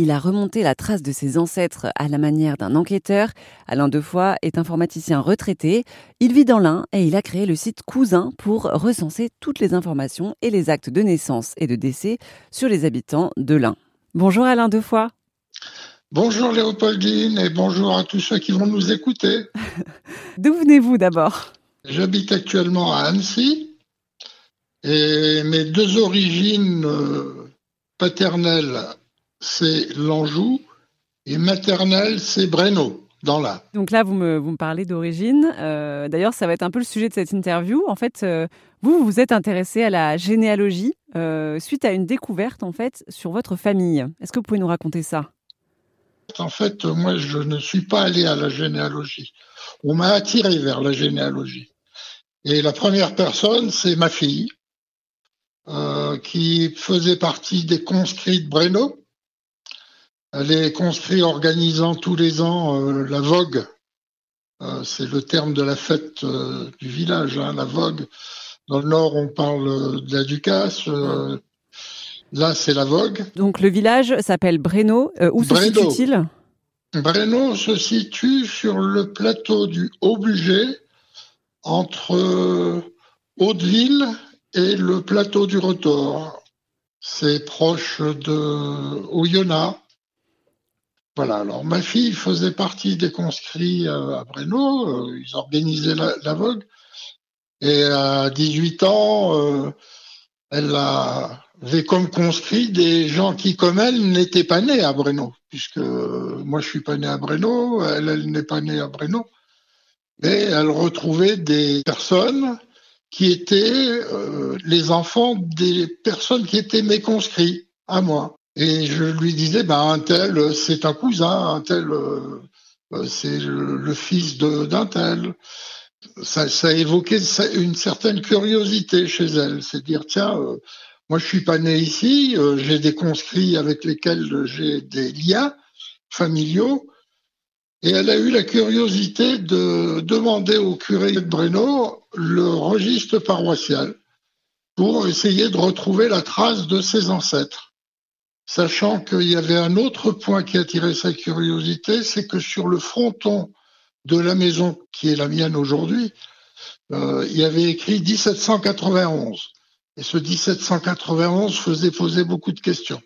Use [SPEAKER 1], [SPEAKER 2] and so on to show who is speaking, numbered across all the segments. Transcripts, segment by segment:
[SPEAKER 1] il a remonté la trace de ses ancêtres à la manière d'un enquêteur. Alain Defoy est informaticien retraité. Il vit dans l'Ain et il a créé le site Cousin pour recenser toutes les informations et les actes de naissance et de décès sur les habitants de l'Ain. Bonjour Alain Defoy.
[SPEAKER 2] Bonjour Léopoldine et bonjour à tous ceux qui vont nous écouter.
[SPEAKER 1] D'où venez-vous d'abord?
[SPEAKER 2] J'habite actuellement à Annecy et mes deux origines euh, paternelles, c'est l'Anjou et maternelle, c'est Breno, dans la.
[SPEAKER 1] Donc là, vous me, vous me parlez d'origine. Euh, d'ailleurs, ça va être un peu le sujet de cette interview. En fait, euh, vous, vous êtes intéressé à la généalogie suite à une découverte, en fait, sur votre famille. Est-ce que vous pouvez nous raconter ça?
[SPEAKER 2] En fait, moi, je ne suis pas allé à la généalogie. On m'a attiré vers la généalogie. Et la première personne, c'est ma fille, euh, qui faisait partie des conscrits de Breno. Elle est conscrite organisant tous les ans euh, la vogue. Euh, c'est le terme de la fête du village, hein, la vogue. Dans le nord, on parle de la Ducasse. Là, c'est la vogue.
[SPEAKER 1] Donc le village s'appelle Breno. Euh, où se situe-t-il?
[SPEAKER 2] Breno se situe sur le plateau du Haut-Bugey, entre euh, Hauteville et le plateau du Retors. C'est proche de Oyonnax. Voilà, alors ma fille faisait partie des conscrits euh, à Breno, ils organisaient la, vogue. Et à 18 ans, elle a avait comme conscrit des gens qui, comme elle, n'étaient pas nés à Breno, puisque moi je suis pas né à Breno, elle, elle n'est pas née à Breno, mais elle retrouvait des personnes qui étaient euh, les enfants des personnes qui étaient mes conscrits à moi. Et je lui disais, ben un tel, c'est un cousin, un tel, euh, c'est le, fils d'un tel. Ça, ça évoquait une certaine curiosité chez elle, c'est dire tiens. Euh, moi, je suis pas né ici. Euh, j'ai des conscrits avec lesquels j'ai des liens familiaux. Et elle a eu la curiosité de demander au curé de Breno le registre paroissial pour essayer de retrouver la trace de ses ancêtres. Sachant qu'il y avait un autre point qui attirait sa curiosité, c'est que sur le fronton de la maison qui est la mienne aujourd'hui, euh, il y avait écrit 1791. Et ce 1791 faisait poser beaucoup de questions.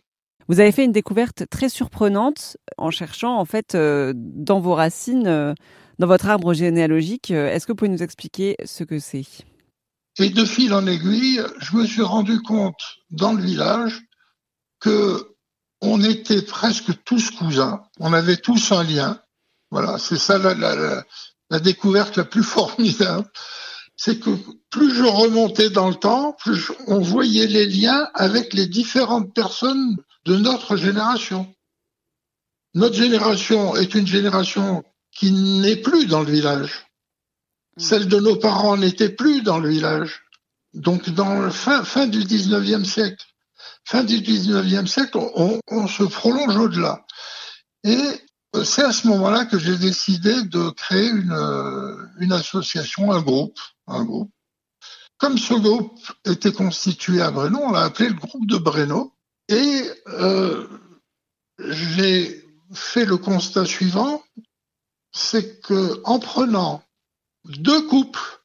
[SPEAKER 1] Vous avez fait une découverte très surprenante en cherchant en fait euh, dans vos racines, euh, dans votre arbre généalogique. Est-ce que vous pouvez nous expliquer ce que c'est?
[SPEAKER 2] Et de fil en aiguille, je me suis rendu compte dans le village que on était presque tous cousins. On avait tous un lien. Voilà, c'est ça la découverte la plus formidable c'est que plus je remontais dans le temps, plus on voyait les liens avec les différentes personnes de notre génération. Notre génération est une génération qui n'est plus dans le village. Mm. Celle de nos parents n'était plus dans le village. Donc, dans la fin, fin du 19e siècle, fin du 19e siècle, on, se prolonge au-delà. Et c'est à ce moment-là que j'ai décidé de créer une, une association, un groupe, un groupe. Comme ce groupe était constitué à Breno, on l'a appelé le groupe de Breno. Et euh, j'ai fait le constat suivant, c'est que en prenant deux couples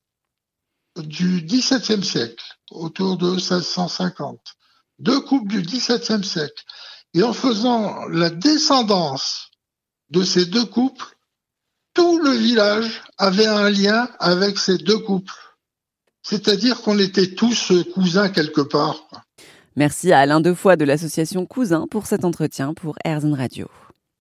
[SPEAKER 2] du XVIIe siècle, autour de 1650, deux couples du XVIIe siècle, et en faisant la descendance de ces deux couples, tout le village avait un lien avec ces deux couples. C'est-à-dire qu'on était tous cousins quelque part.
[SPEAKER 1] Merci à Alain Defoy de l'association Cousins pour cet entretien pour Airzone Radio.